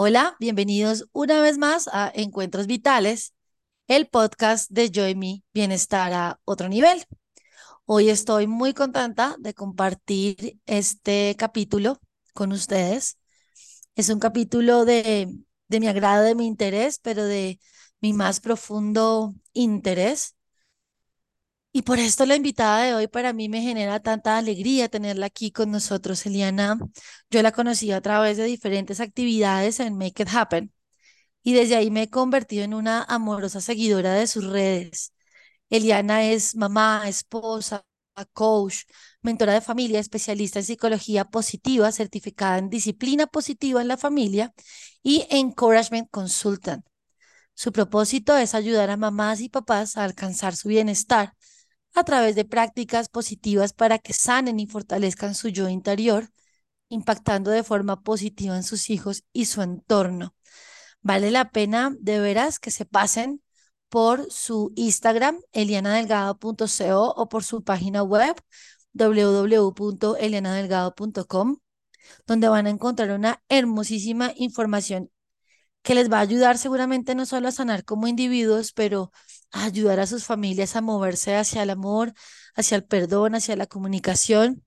Hola, bienvenidos una vez más a Encuentros Vitales, el podcast de Joy Me Bienestar a otro nivel. Hoy estoy muy contenta de compartir este capítulo con ustedes. Es un capítulo de, de mi agrado, de mi interés, pero de mi más profundo interés. Y por esto la invitada de hoy para mí me genera tanta alegría tenerla aquí con nosotros, Eliana. Yo la conocí a través de diferentes actividades en Make It Happen y desde ahí me he convertido en una amorosa seguidora de sus redes. Eliana es mamá, esposa, coach, mentora de familia, especialista en psicología positiva, certificada en disciplina positiva en la familia y encouragement consultant. Su propósito es ayudar a mamás y papás a alcanzar su bienestar a través de prácticas positivas para que sanen y fortalezcan su yo interior, impactando de forma positiva en sus hijos y su entorno. Vale la pena de veras que se pasen por su Instagram, elianadelgado.co o por su página web, www.elianadelgado.com, donde van a encontrar una hermosísima información que les va a ayudar seguramente no solo a sanar como individuos, pero ayudar a sus familias a moverse hacia el amor, hacia el perdón, hacia la comunicación.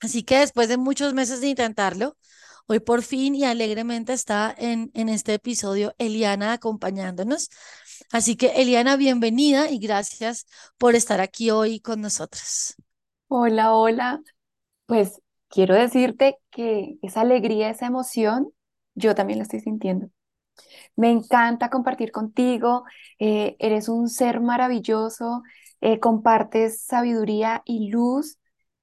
Así que después de muchos meses de intentarlo, hoy por fin y alegremente está en, en este episodio Eliana acompañándonos. Así que Eliana, bienvenida y gracias por estar aquí hoy con nosotros. Hola, hola. Pues quiero decirte que esa alegría, esa emoción, yo también la estoy sintiendo. Me encanta compartir contigo, eh, eres un ser maravilloso, eh, compartes sabiduría y luz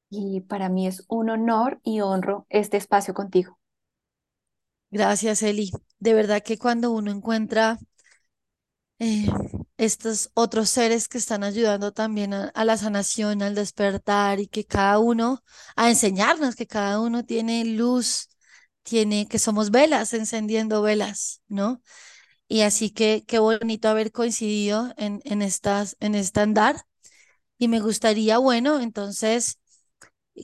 y para mí es un honor y honro este espacio contigo. Gracias, Eli. De verdad que cuando uno encuentra eh, estos otros seres que están ayudando también a, a la sanación, al despertar y que cada uno, a enseñarnos que cada uno tiene luz, tiene, que somos velas, encendiendo velas, ¿no? Y así que qué bonito haber coincidido en, en, estas, en este andar. Y me gustaría, bueno, entonces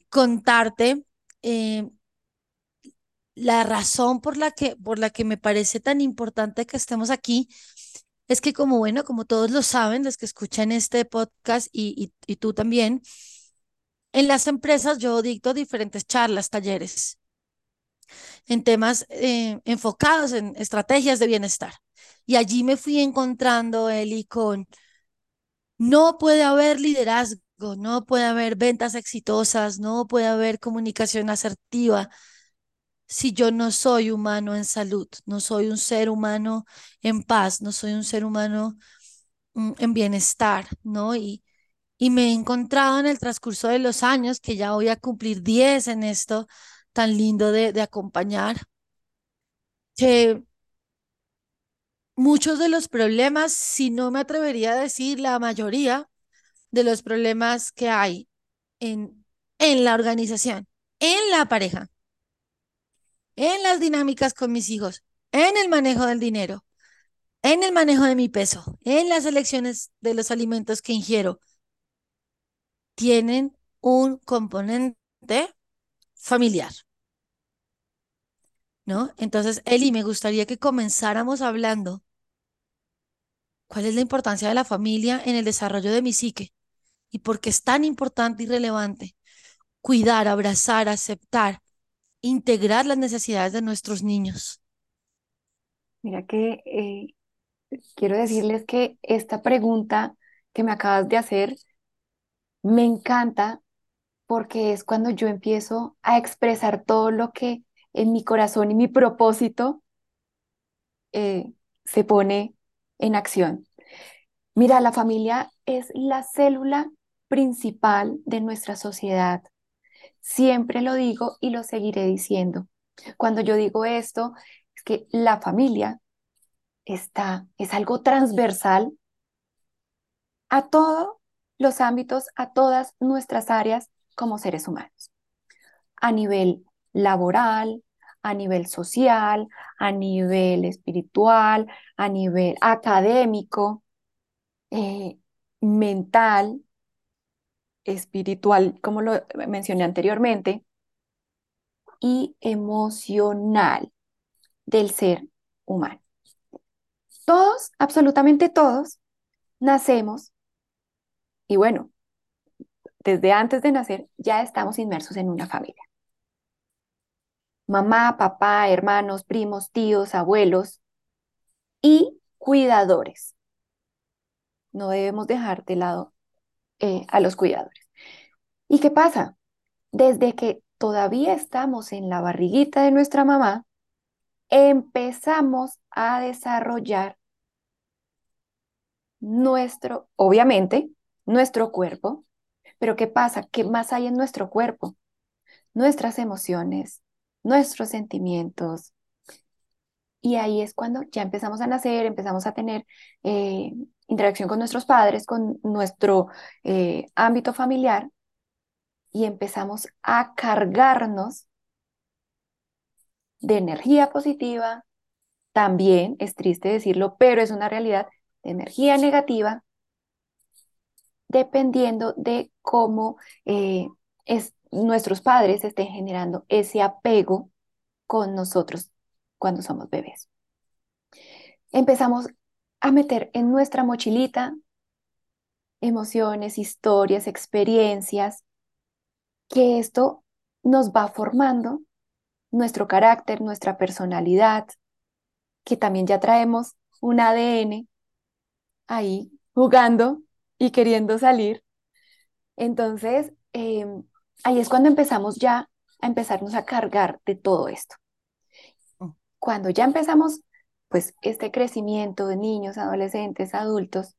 contarte eh, la razón por la que, por la que me parece tan importante que estemos aquí es que como bueno, como todos lo saben, los que escuchan este podcast y, y, y tú también, en las empresas yo dicto diferentes charlas, talleres en temas eh, enfocados en estrategias de bienestar. Y allí me fui encontrando, Eli, con no puede haber liderazgo, no puede haber ventas exitosas, no puede haber comunicación asertiva si yo no soy humano en salud, no soy un ser humano en paz, no soy un ser humano mm, en bienestar, ¿no? Y, y me he encontrado en el transcurso de los años, que ya voy a cumplir 10 en esto tan lindo de, acompañar, que muchos de los problemas, si no me atrevería a decir la mayoría de los problemas que hay en, en la organización, en la pareja, en las dinámicas con mis hijos, en el manejo del dinero, en el manejo de mi peso, en las elecciones de los alimentos que ingiero, tienen un componente familiar. ¿No? Entonces, Eli, me gustaría que comenzáramos hablando cuál es la importancia de la familia en el desarrollo de mi psique y por qué es tan importante y relevante cuidar, abrazar, aceptar, integrar las necesidades de nuestros niños. Mira que eh, quiero decirles que esta pregunta que me acabas de hacer me encanta porque es cuando yo empiezo a expresar todo lo que en mi corazón y mi propósito eh, se pone en acción. Mira, la familia es la célula principal de nuestra sociedad. Siempre lo digo y lo seguiré diciendo. Cuando yo digo esto, es que la familia está, es algo transversal a todos los ámbitos, a todas nuestras áreas como seres humanos. A nivel laboral, a nivel social, a nivel espiritual, a nivel académico, eh, mental, espiritual, como lo mencioné anteriormente, y emocional del ser humano. Todos, absolutamente todos, nacemos y bueno, desde antes de nacer ya estamos inmersos en una familia. Mamá, papá, hermanos, primos, tíos, abuelos y cuidadores. No debemos dejar de lado eh, a los cuidadores. ¿Y qué pasa? Desde que todavía estamos en la barriguita de nuestra mamá, empezamos a desarrollar nuestro, obviamente, nuestro cuerpo. Pero ¿qué pasa? ¿Qué más hay en nuestro cuerpo? Nuestras emociones, nuestros sentimientos. Y ahí es cuando ya empezamos a nacer, empezamos a tener eh, interacción con nuestros padres, con nuestro eh, ámbito familiar y empezamos a cargarnos de energía positiva. También es triste decirlo, pero es una realidad de energía negativa dependiendo de cómo eh, nuestros padres estén generando ese apego con nosotros cuando somos bebés. Empezamos a meter en nuestra mochilita emociones, historias, experiencias, que esto nos va formando nuestro carácter, nuestra personalidad, que también ya traemos un ADN ahí jugando y queriendo salir. Entonces, em, ahí es cuando empezamos ya a empezarnos a cargar de todo esto. Mm. Cuando ya empezamos, pues, este crecimiento de niños, adolescentes, adultos,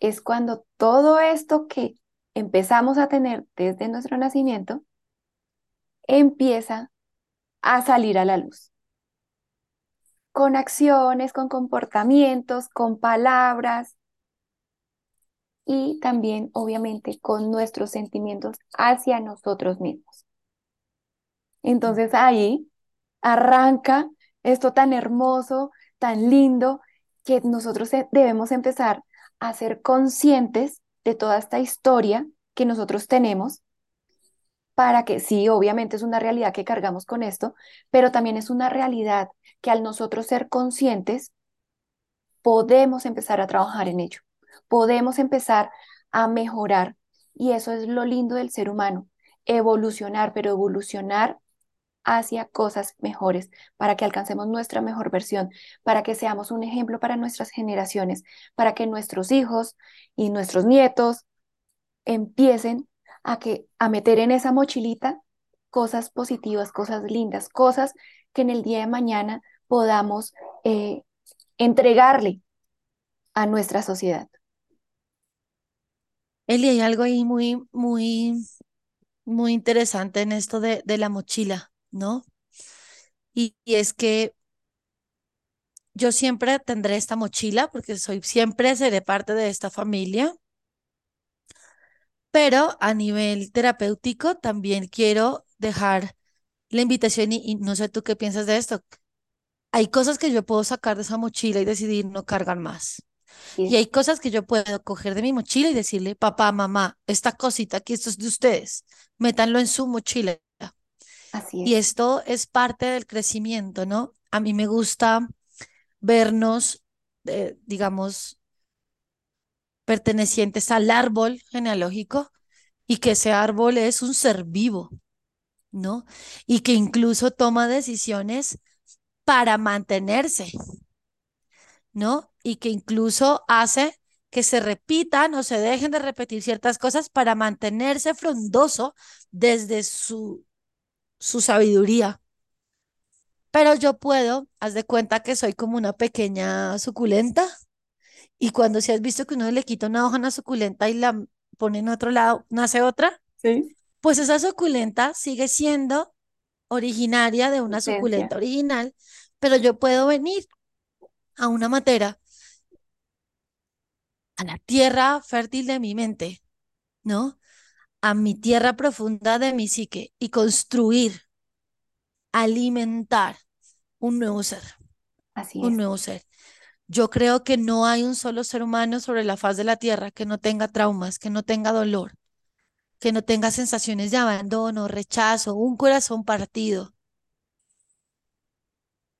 es cuando todo esto que empezamos a tener desde nuestro nacimiento empieza a salir a la luz. Con acciones, con comportamientos, con palabras, y también, obviamente, con nuestros sentimientos hacia nosotros mismos. Entonces ahí arranca esto tan hermoso, tan lindo, que nosotros debemos empezar a ser conscientes de toda esta historia que nosotros tenemos para que sí, obviamente es una realidad que cargamos con esto, pero también es una realidad que al nosotros ser conscientes podemos empezar a trabajar en ello podemos empezar a mejorar. Y eso es lo lindo del ser humano, evolucionar, pero evolucionar hacia cosas mejores, para que alcancemos nuestra mejor versión, para que seamos un ejemplo para nuestras generaciones, para que nuestros hijos y nuestros nietos empiecen a, que, a meter en esa mochilita cosas positivas, cosas lindas, cosas que en el día de mañana podamos eh, entregarle a nuestra sociedad. Eli, hay algo ahí muy, muy, muy interesante en esto de, de la mochila, ¿no? Y, es que yo siempre tendré esta mochila porque soy, siempre seré parte de esta familia, pero a nivel terapéutico también quiero dejar la invitación y, y no sé tú qué piensas de esto. Hay cosas que yo puedo sacar de esa mochila y decidir no cargar más. Y hay cosas que yo puedo coger de mi mochila y decirle, papá, mamá, esta cosita aquí, esto es de ustedes, métanlo en su mochila. Así es. Y esto es parte del crecimiento, ¿no? A mí me gusta vernos, eh, digamos, pertenecientes al árbol genealógico y que ese árbol es un ser vivo, ¿no? Y que incluso toma decisiones para mantenerse, ¿no? Y que incluso hace que se repitan o se dejen de repetir ciertas cosas para mantenerse frondoso desde su, su sabiduría. Pero yo puedo, haz de cuenta que soy como una pequeña suculenta y cuando si has visto que uno le quita una hoja a una suculenta y la pone en otro lado, nace otra, ¿Sí? pues esa suculenta sigue siendo originaria de una suculenta original, pero yo puedo venir a una matera, a la tierra fértil de mi mente, ¿no? A mi tierra profunda de mi psique y construir, alimentar un nuevo ser. Así un nuevo ser. Yo creo que no hay un solo ser humano sobre la faz de la tierra que no tenga traumas, que no tenga dolor, que no tenga sensaciones de abandono, rechazo, un corazón partido.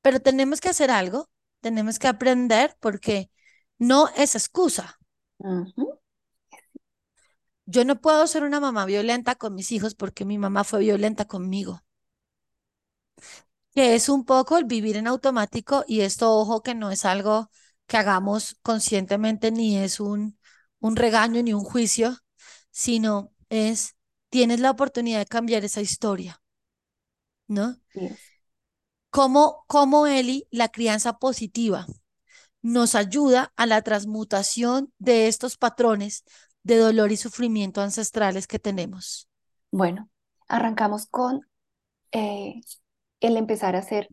pero tenemos que hacer algo, tenemos que aprender porque no es excusa. Yo no puedo ser una mamá violenta con mis hijos porque mi mamá fue violenta conmigo, que es un poco el vivir en automático y esto, ojo, que no es algo que hagamos conscientemente ni es un, un regaño ni un juicio, sino es, tienes la oportunidad de cambiar esa historia, ¿no? es. Cómo, cómo Eli, la crianza positiva nos ayuda a la transmutación de estos patrones de dolor y sufrimiento ancestrales que tenemos. Bueno, arrancamos con eh, el empezar a ser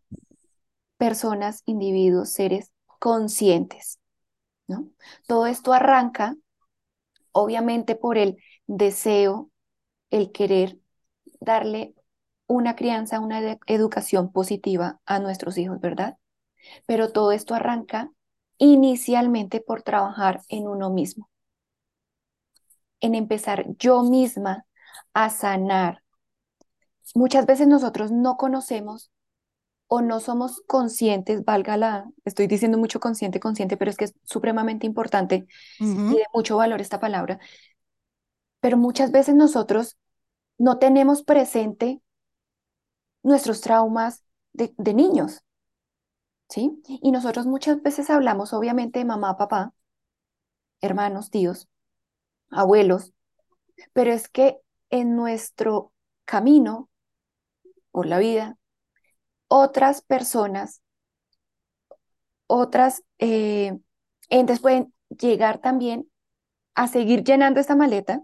personas, individuos, seres conscientes, ¿no? Todo esto arranca, obviamente, por el deseo, el querer darle una crianza, una ed- educación positiva a nuestros hijos, ¿verdad? Pero todo esto arranca inicialmente por trabajar en uno mismo, en empezar yo misma a sanar. Muchas veces nosotros no conocemos o no somos conscientes, valga la, estoy diciendo mucho consciente, consciente, pero es que es supremamente importante y de mucho valor esta palabra, pero muchas veces nosotros no tenemos presente nuestros traumas de, de niños, ¿sí? Y nosotros muchas veces hablamos obviamente de mamá, papá, hermanos, tíos, abuelos, pero es que en nuestro camino por la vida, otras personas, otras eh, entes pueden llegar también a seguir llenando esta maleta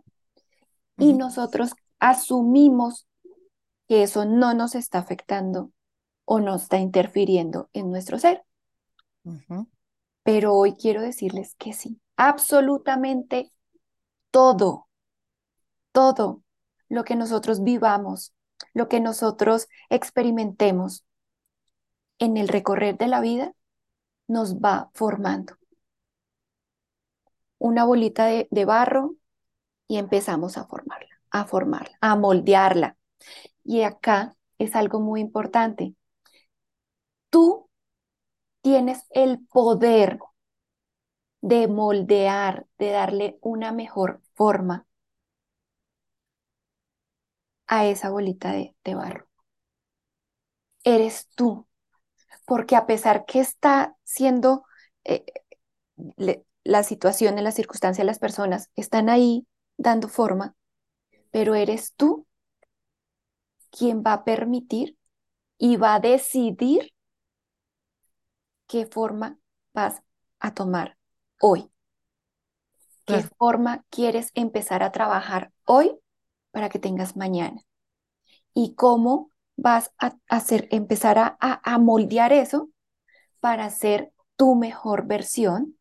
y nosotros asumimos que eso no nos está afectando o no está interfiriendo en nuestro ser. Pero hoy quiero decirles que sí, absolutamente todo, todo lo que nosotros vivamos, lo que nosotros experimentemos en el recorrer de la vida, nos va formando. Una bolita de, de barro y empezamos a formarla, a formarla, a moldearla. Y acá es algo muy importante. Tú tienes el poder de moldear, de darle una mejor forma a esa bolita de, de barro. Eres tú, porque a pesar que está siendo eh, la situación, las circunstancias, las personas están ahí dando forma, pero eres tú quien va a permitir y va a decidir qué forma vas a tomar hoy, qué Claro, forma quieres empezar a trabajar hoy para que tengas mañana y cómo vas a hacer, empezar a, a, a moldear eso para ser tu mejor versión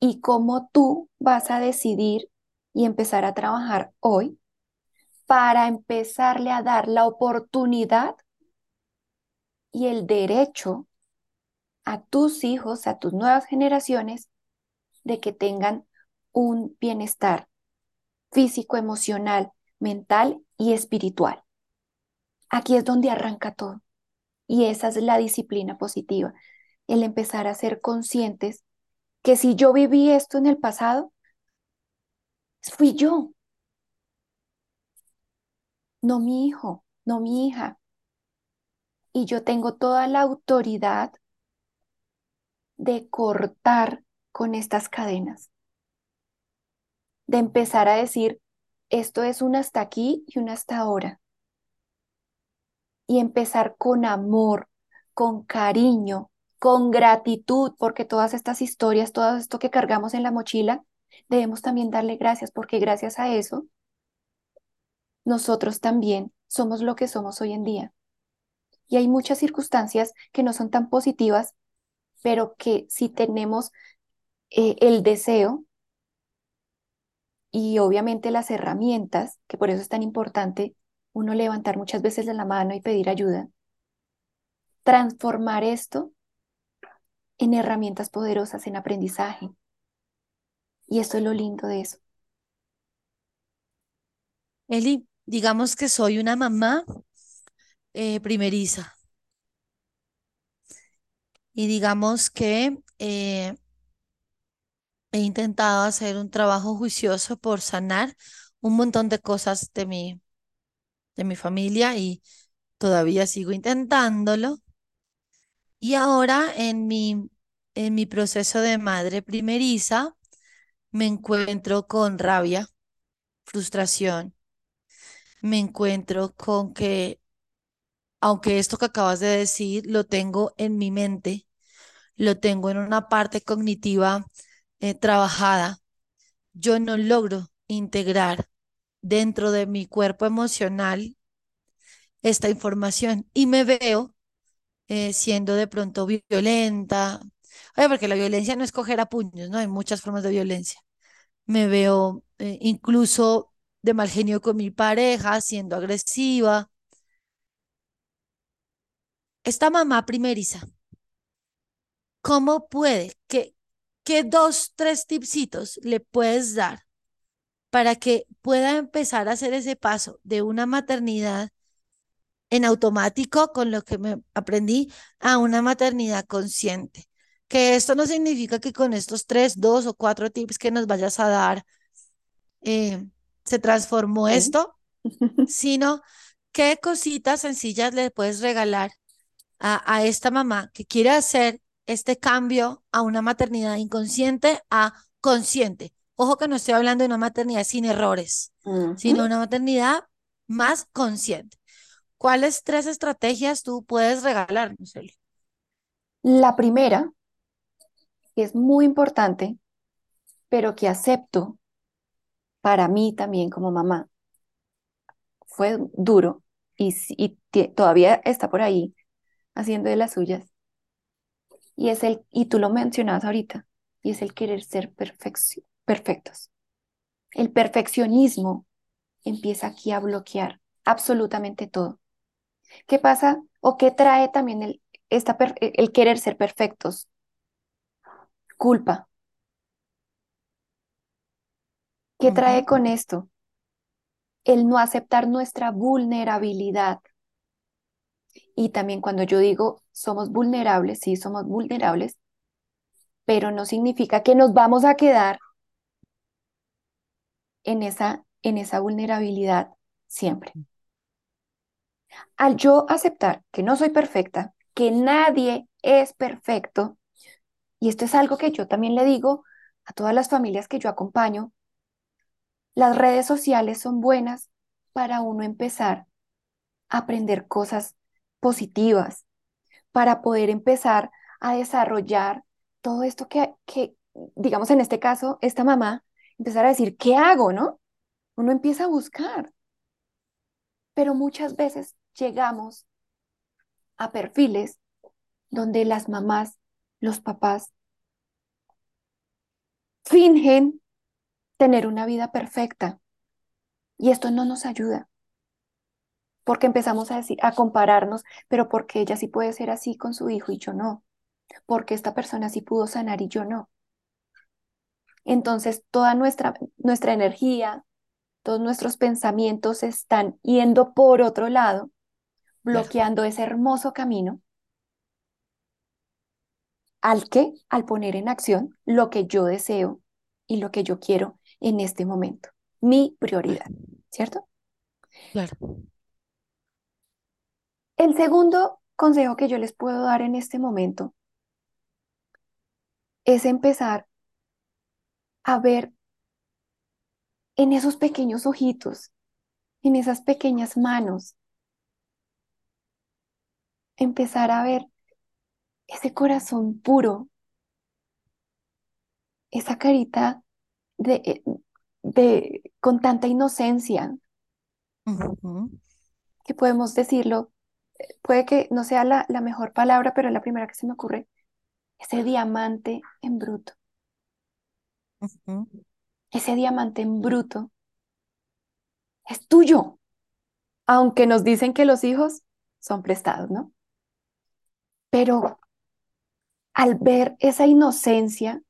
y cómo tú vas a decidir y empezar a trabajar hoy para empezarle a dar la oportunidad y el derecho a tus hijos, a tus nuevas generaciones, de que tengan un bienestar físico, emocional, mental y espiritual. Aquí es donde arranca todo. Y esa es la disciplina positiva, el empezar a ser conscientes que si yo viví esto en el pasado, fui yo, no mi hijo, no mi hija. Y yo tengo toda la autoridad de cortar con estas cadenas, de empezar a decir, esto es un hasta aquí y un hasta ahora. Y empezar con amor, con cariño, con gratitud, porque todas estas historias, todo esto que cargamos en la mochila, debemos también darle gracias, porque gracias a eso, nosotros también somos lo que somos hoy en día. Y hay muchas circunstancias que no son tan positivas, pero que si tenemos eh, el deseo y obviamente las herramientas, que por eso es tan importante uno levantar muchas veces la mano y pedir ayuda, transformar esto en herramientas poderosas, en aprendizaje. Y esto es lo lindo de eso. Eli, digamos que soy una mamá eh, primeriza y digamos que eh, he intentado hacer un trabajo juicioso por sanar un montón de cosas de mi, de mi familia y todavía sigo intentándolo. Y ahora en mi, en mi proceso de madre primeriza me encuentro con rabia, frustración, me encuentro con que, aunque esto que acabas de decir lo tengo en mi mente, lo tengo en una parte cognitiva eh, trabajada, yo no logro integrar dentro de mi cuerpo emocional esta información y me veo eh, siendo de pronto violenta. Oye, porque la violencia no es coger a puños, ¿no? Hay muchas formas de violencia. Me veo eh, incluso de mal genio con mi pareja, siendo agresiva. Esta mamá primeriza, ¿cómo puede? ¿Qué, qué dos, tres tipsitos le puedes dar para que pueda empezar a hacer ese paso de una maternidad en automático con lo que me aprendí a una maternidad consciente. Que esto no significa que con estos tres, dos o cuatro tips que nos vayas a dar eh, se transformó Sí. esto, sino qué cositas sencillas le puedes regalar a, a esta mamá que quiere hacer este cambio a una maternidad inconsciente a consciente. Ojo que no estoy hablando de una maternidad sin errores, sino Ujú. una maternidad más consciente. ¿Cuáles tres estrategias tú puedes regalarnos, Eli? La primera, que es muy importante, pero que acepto para mí también como mamá, fue duro y, todavía está por ahí haciendo de las suyas. Y es el, y tú lo mencionabas ahorita, y es el querer ser perfectos. El perfeccionismo empieza aquí a bloquear absolutamente todo. ¿Qué pasa o qué trae también el, esta per- el querer ser perfectos? Culpa. ¿Qué trae con esto? El no aceptar nuestra vulnerabilidad. Y también cuando yo digo somos vulnerables, sí, somos vulnerables, pero no significa que nos vamos a quedar en esa, en esa vulnerabilidad siempre. Al yo aceptar que no soy perfecta, que nadie es perfecto, y esto es algo que yo también le digo a todas las familias que yo acompaño, las redes sociales son buenas para uno empezar a aprender cosas positivas, para poder empezar a desarrollar todo esto que, digamos en este caso, esta mamá, empezar a decir, ¿qué hago? ¿No? Uno empieza a buscar, pero muchas veces llegamos a perfiles donde las mamás, los papás, fingen tener una vida perfecta y esto no nos ayuda. Porque empezamos a decir, a compararnos, pero porque ella sí puede ser así con su hijo y yo no, porque esta persona sí pudo sanar y yo no. Entonces, toda nuestra, nuestra energía, todos nuestros pensamientos están yendo por otro lado, bloqueando ese hermoso camino al que, al poner en acción lo que yo deseo y lo que yo quiero en este momento, mi prioridad, ¿cierto? claro. El segundo consejo que yo les puedo dar en este momento es empezar a ver en esos pequeños ojitos, en esas pequeñas manos, empezar a ver ese corazón puro, esa carita de, eh, de con tanta inocencia, que podemos decirlo, puede que no sea la, la mejor palabra, pero es la primera que se me ocurre, ese diamante en bruto, ese diamante en bruto es tuyo, aunque nos dicen que los hijos son prestados, ¿no? Pero al ver esa inocencia,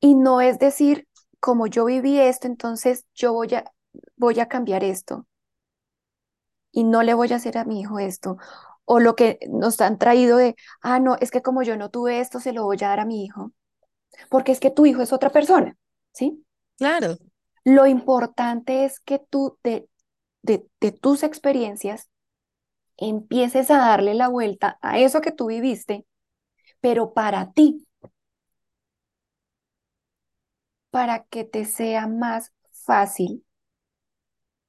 y no es decir, como yo viví esto, entonces yo voy a, voy a cambiar esto. Y no le voy a hacer a mi hijo esto, o lo que nos han traído de, ah, no, es que como yo no tuve esto, se lo voy a dar a mi hijo, porque es que tu hijo es otra persona, ¿sí? Claro, Lo importante es que tú de, de, de tus experiencias empieces a darle la vuelta a eso que tú viviste, pero para ti, para que te sea más fácil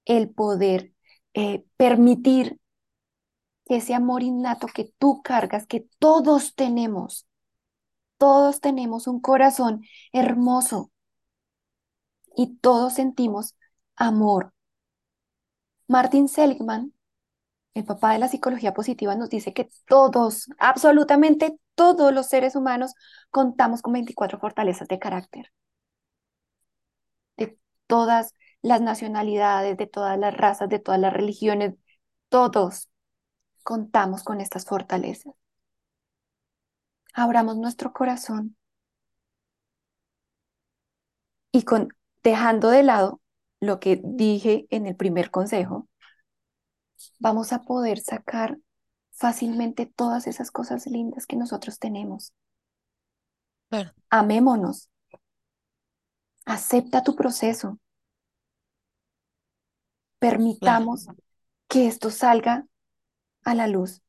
el poder eh, permitir que ese amor innato que tú cargas, que todos tenemos, todos tenemos un corazón hermoso y todos sentimos amor. Martin Seligman, el papá de la psicología positiva, nos dice que todos, absolutamente todos los seres humanos contamos con 24 fortalezas de carácter, todas las nacionalidades, de todas las razas, de todas las religiones, todos contamos con estas fortalezas. Abramos nuestro corazón y con dejando de lado lo que dije en el primer consejo, vamos a poder sacar fácilmente todas esas cosas lindas que nosotros tenemos. Amémonos. Acepta tu proceso. claro. Permitamos que esto salga a la luz.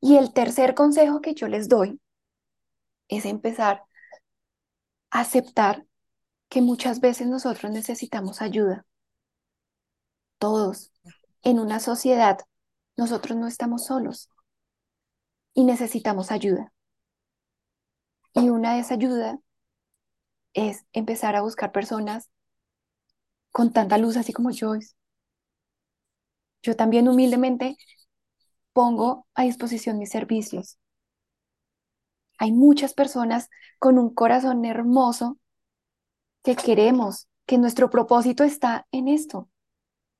Y el tercer consejo que yo les doy es empezar a aceptar que muchas veces nosotros necesitamos ayuda. Todos. En una sociedad, nosotros no estamos solos y necesitamos ayuda. Y una de esas ayudas es empezar a buscar personas con tanta luz, así como Joyce. Yo también humildemente pongo a disposición mis servicios. Hay muchas personas con un corazón hermoso que queremos, que nuestro propósito está en esto,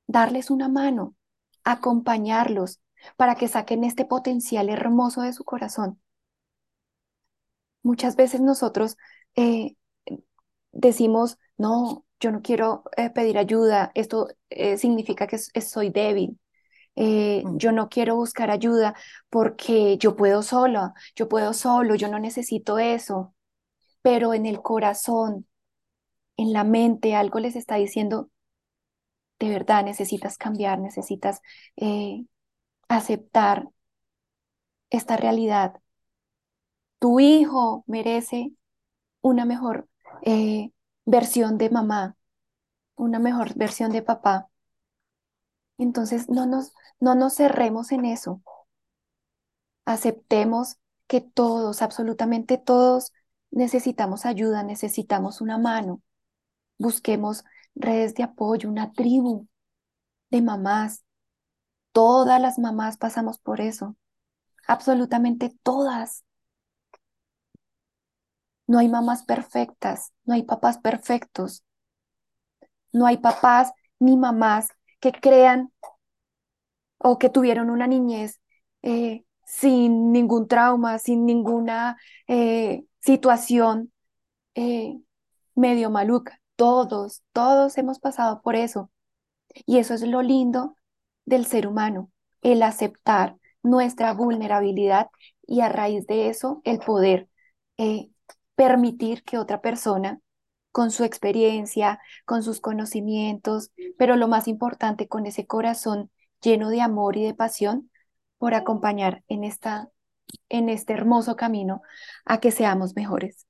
darles una mano, acompañarlos para que saquen este potencial hermoso de su corazón. Muchas veces nosotros eh, decimos, no, yo no quiero eh, pedir ayuda, esto eh, significa que soy débil. Eh, Mm. yo no quiero buscar ayuda porque yo puedo sola, yo puedo solo, yo no necesito eso. Pero en el corazón, en la mente, algo les está diciendo, de verdad necesitas cambiar, necesitas eh, aceptar esta realidad. Tu hijo merece una mejor eh, versión de mamá, una mejor versión de papá. Entonces, no nos, no nos cerremos en eso. Aceptemos que todos, absolutamente todos, necesitamos ayuda, necesitamos una mano. Busquemos redes de apoyo, una tribu de mamás. Todas las mamás pasamos por eso. Absolutamente todas. No hay mamás perfectas, no hay papás perfectos, no hay papás ni mamás que crean o que tuvieron una niñez eh, sin ningún trauma, sin ninguna eh, situación eh, medio maluca. Todos, todos hemos pasado por eso. Y eso es lo lindo del ser humano, el aceptar nuestra vulnerabilidad y a raíz de eso el poder permitir que otra persona con su experiencia, con sus conocimientos, pero lo más importante, con ese corazón lleno de amor y de pasión por acompañar en esta en este hermoso camino a que seamos mejores.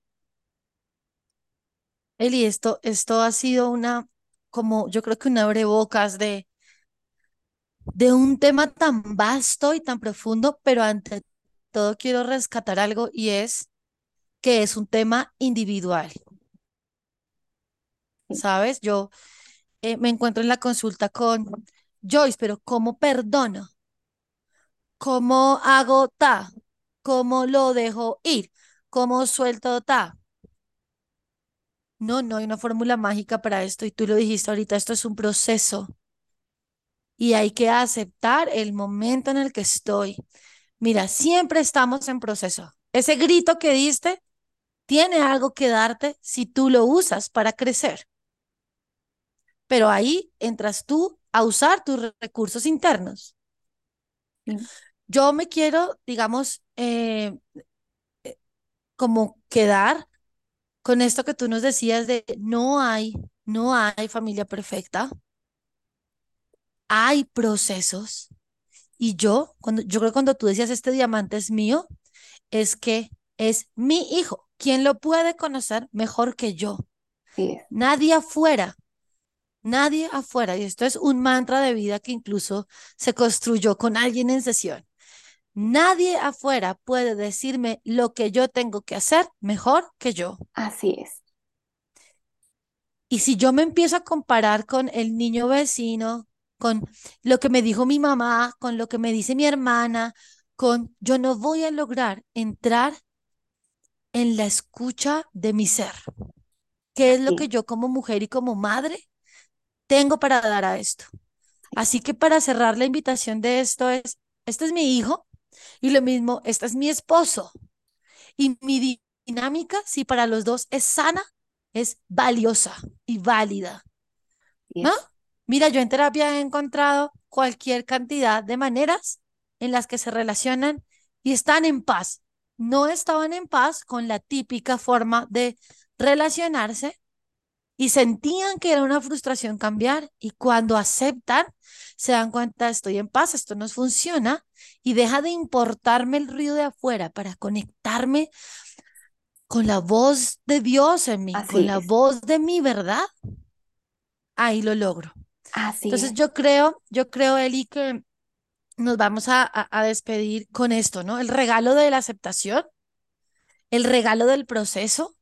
Eli, esto, esto ha sido una, como yo creo que un abrebocas de, de un tema tan vasto y tan profundo, pero ante todo quiero rescatar algo y es que es un tema individual, ¿sabes? Yo eh, me encuentro en la consulta con Joyce, pero ¿cómo perdono? ¿Cómo hago ta? ¿Cómo lo dejo ir? ¿Cómo suelto ta? No, no hay una fórmula mágica para esto y tú lo dijiste ahorita, esto es un proceso y hay que aceptar el momento en el que estoy. Mira, siempre estamos en proceso. Ese grito que diste tiene algo que darte si tú lo usas para crecer, pero ahí entras tú a usar tus recursos internos. sí, yo me quiero, digamos, eh, como quedar con esto que tú nos decías de no hay, no hay familia perfecta, hay procesos. Y yo, cuando, yo creo que cuando tú decías este diamante es mío, es que es mi hijo. ¿Quién lo puede conocer mejor que yo? Sí Nadie afuera, nadie afuera. Y esto es un mantra de vida que incluso se construyó con alguien en sesión. Nadie afuera puede decirme lo que yo tengo que hacer mejor que yo. así es, Y si yo me empiezo a comparar con el niño vecino, con lo que me dijo mi mamá, con lo que me dice mi hermana, con yo no voy a lograr entrar en la escucha de mi ser. ¿Qué es lo que yo como mujer y como madre tengo para dar a esto? sí, Así que para cerrar la invitación de esto es, este es mi hijo y lo mismo, este es mi esposo. Y mi di- dinámica, si para los dos es sana, es valiosa y válida. ¿no? Mira, yo en terapia he encontrado cualquier cantidad de maneras en las que se relacionan y están en paz. No estaban en paz con la típica forma de relacionarse y sentían que era una frustración cambiar y cuando aceptan, se dan cuenta, estoy en paz, esto nos funciona y deja de importarme el ruido de afuera para conectarme con la voz de Dios en mí, con la voz de mi verdad. Ahí lo logro. así Entonces es. yo creo, yo creo, Eli, que nos vamos a, a- a despedir con esto, ¿no? El regalo de la aceptación, el regalo del proceso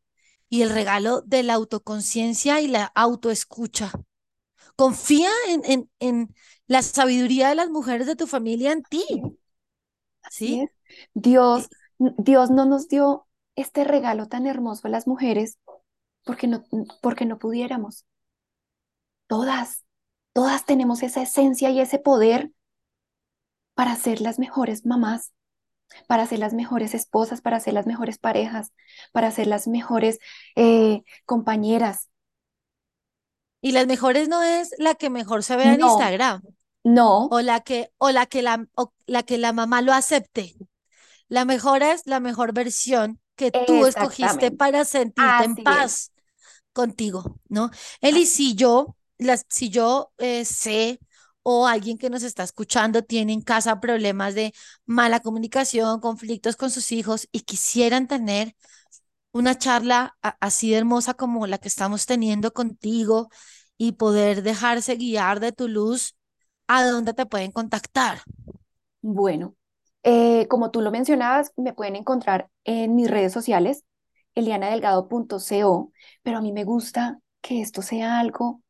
y el regalo de la autoconciencia y la autoescucha. Confía en, en, en la sabiduría de las mujeres de tu familia en ti, ¿sí? es. Dios, Y, Dios no nos dio este regalo tan hermoso a las mujeres porque no, porque no pudiéramos. Todas, todas tenemos esa esencia y ese poder para ser las mejores mamás, para ser las mejores esposas, para ser las mejores parejas, para ser las mejores eh, compañeras. y las mejores no es la que mejor se vea en Instagram no, o la que, o la que la, o la que la mamá lo acepte. La mejor es la mejor versión que tú escogiste para sentirte en es. paz contigo, ¿no? Eli, si yo, las, si yo eh, sé o alguien que nos está escuchando tiene en casa problemas de mala comunicación, conflictos con sus hijos y quisieran tener una charla así de hermosa como la que estamos teniendo contigo y poder dejarse guiar de tu luz, ¿a dónde te pueden contactar? Bueno, eh, como tú lo mencionabas, me pueden encontrar en mis redes sociales, elianadelgado.co, pero a mí me gusta que esto sea algo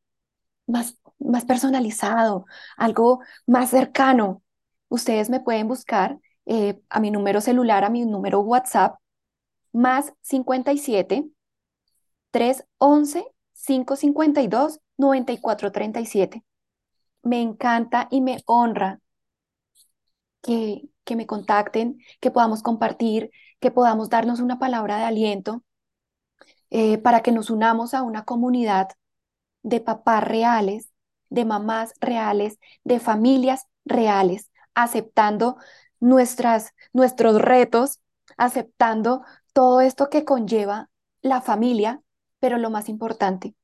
más, más personalizado, algo más cercano. Ustedes me pueden buscar eh, a mi número celular, a mi número WhatsApp, más 57 311 552 9437. Me encanta y me honra que, que me contacten, que podamos compartir, que podamos darnos una palabra de aliento eh, para que nos unamos a una comunidad de papás reales, de mamás reales, de familias reales, aceptando nuestras, nuestros retos, aceptando todo esto que conlleva la familia, pero lo más importante,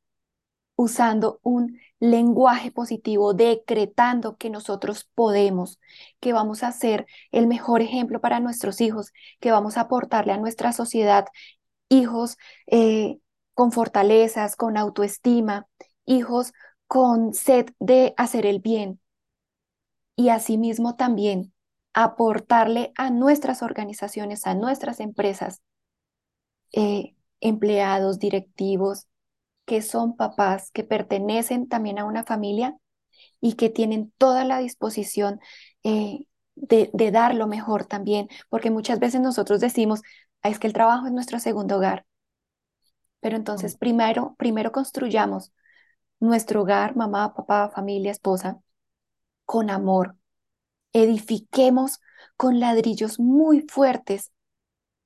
usando un lenguaje positivo, decretando que nosotros podemos, que vamos a ser el mejor ejemplo para nuestros hijos, que vamos a aportarle a nuestra sociedad hijos eh, con fortalezas, con autoestima, hijos con sed de hacer el bien y asimismo también aportarle a nuestras organizaciones, a nuestras empresas, eh, empleados, directivos, que son papás, que pertenecen también a una familia y que tienen toda la disposición eh, de, de dar lo mejor también, porque muchas veces nosotros decimos, "Ah, es que el trabajo es nuestro segundo hogar, pero entonces primero, primero construyamos nuestro hogar, mamá, papá, familia, esposa, con amor. Edifiquemos con ladrillos muy fuertes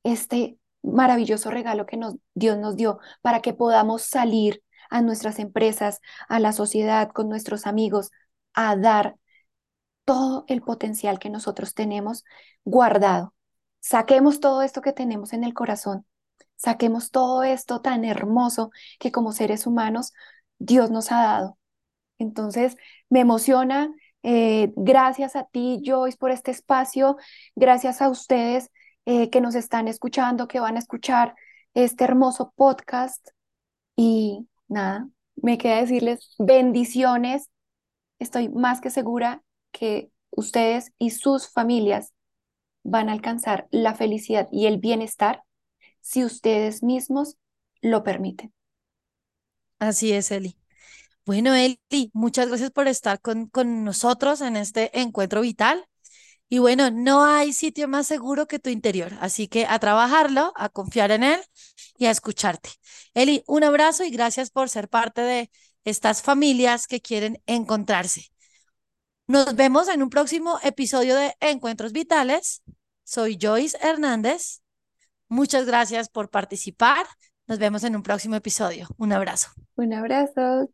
este maravilloso regalo que nos, Dios nos dio para que podamos salir a nuestras empresas, a la sociedad, con nuestros amigos, a dar todo el potencial que nosotros tenemos guardado. Saquemos todo esto que tenemos en el corazón. Saquemos todo esto tan hermoso que como seres humanos Dios nos ha dado. Entonces, me emociona. eh, gracias a ti, Joyce, por este espacio. Gracias a ustedes eh, que nos están escuchando, que van a escuchar este hermoso podcast. Y nada, me queda decirles bendiciones. Estoy más que segura que ustedes y sus familias van a alcanzar la felicidad y el bienestar si ustedes mismos lo permiten. Así es, Eli. Bueno, Eli, muchas gracias por estar con, con nosotros en este encuentro vital. Y bueno, no hay sitio más seguro que tu interior, así que a trabajarlo, a confiar en él y a escucharte. Eli, un abrazo y gracias por ser parte de estas familias que quieren encontrarse. Nos vemos en un próximo episodio de Encuentros Vitales. Soy Joyce Hernández. Muchas gracias por participar. Nos vemos en un próximo episodio. Un abrazo. Un abrazo.